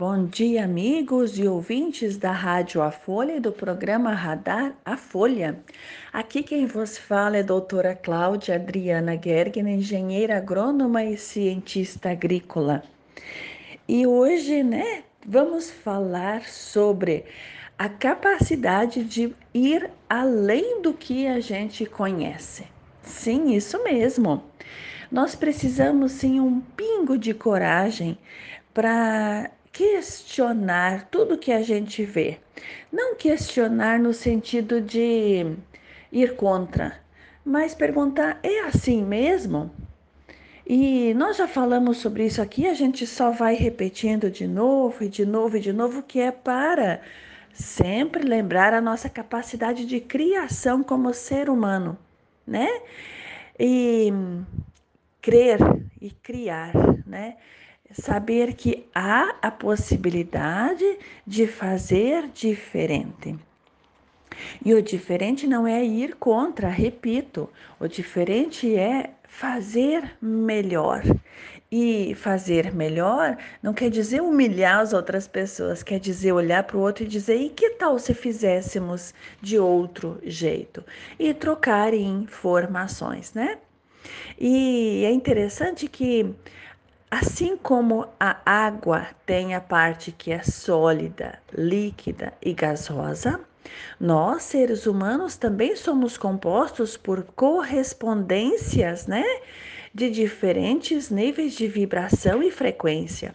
Bom dia, amigos e ouvintes da Rádio A Folha e do programa Radar A Folha. Aqui quem vos fala é a doutora Cláudia Adriana Gergen, engenheira agrônoma e cientista agrícola. E hoje, né, vamos falar sobre a capacidade de ir além do que a gente conhece. Sim, isso mesmo. Nós precisamos sim um pingo de coragem para questionar tudo que a gente vê. Não questionar no sentido de ir contra, mas perguntar: é assim mesmo? E nós já falamos sobre isso aqui, a gente só vai repetindo de novo e de novo e de novo, que é para sempre lembrar a nossa capacidade de criação como ser humano, né? E crer e criar, né? Saber que há a possibilidade de fazer diferente. E o diferente não é ir contra, repito, o diferente é fazer melhor. E fazer melhor não quer dizer humilhar as outras pessoas, quer dizer olhar para o outro e dizer: e que tal se fizéssemos de outro jeito? E trocar informações, né? E é interessante que Assim como a água tem a parte que é sólida, líquida e gasosa, nós, seres humanos, também somos compostos por correspondências, né? De diferentes níveis de vibração e frequência.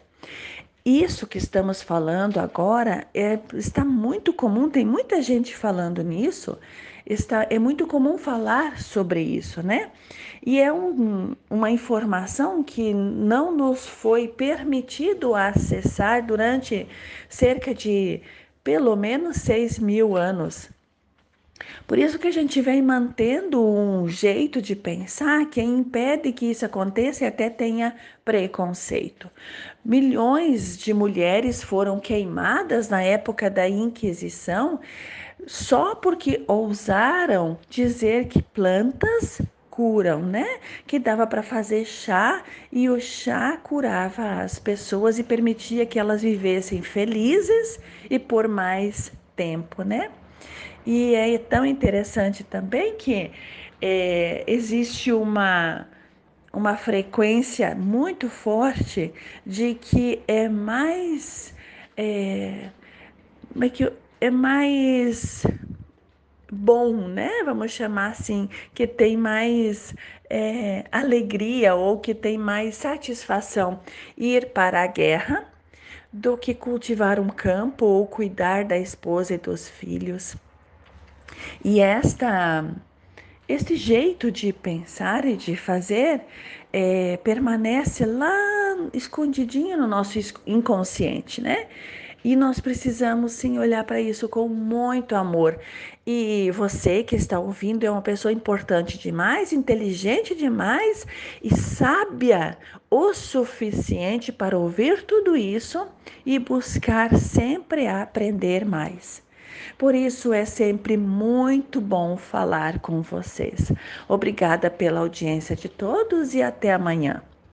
Isso que estamos falando agora é, está muito comum, tem muita gente falando nisso, está, é muito comum falar sobre isso, né? E é um, uma informação que não nos foi permitido acessar durante cerca de pelo menos seis mil anos. Por isso que a gente vem mantendo um jeito de pensar que impede que isso aconteça e até tenha preconceito. Milhões de mulheres foram queimadas na época da Inquisição só porque ousaram dizer que plantas curam, né? Que dava para fazer chá e o chá curava as pessoas e permitia que elas vivessem felizes e por mais tempo, né? E é tão interessante também que é, existe uma uma frequência muito forte de que é mais é, é que é mais bom, né? Vamos chamar assim, que tem mais é, alegria ou que tem mais satisfação ir para a guerra do que cultivar um campo ou cuidar da esposa e dos filhos. E esta este jeito de pensar e de fazer é, permanece lá escondidinho no nosso inconsciente, né? E nós precisamos sim olhar para isso com muito amor. E você que está ouvindo é uma pessoa importante demais, inteligente demais e sábia o suficiente para ouvir tudo isso e buscar sempre aprender mais. Por isso é sempre muito bom falar com vocês. Obrigada pela audiência de todos e até amanhã.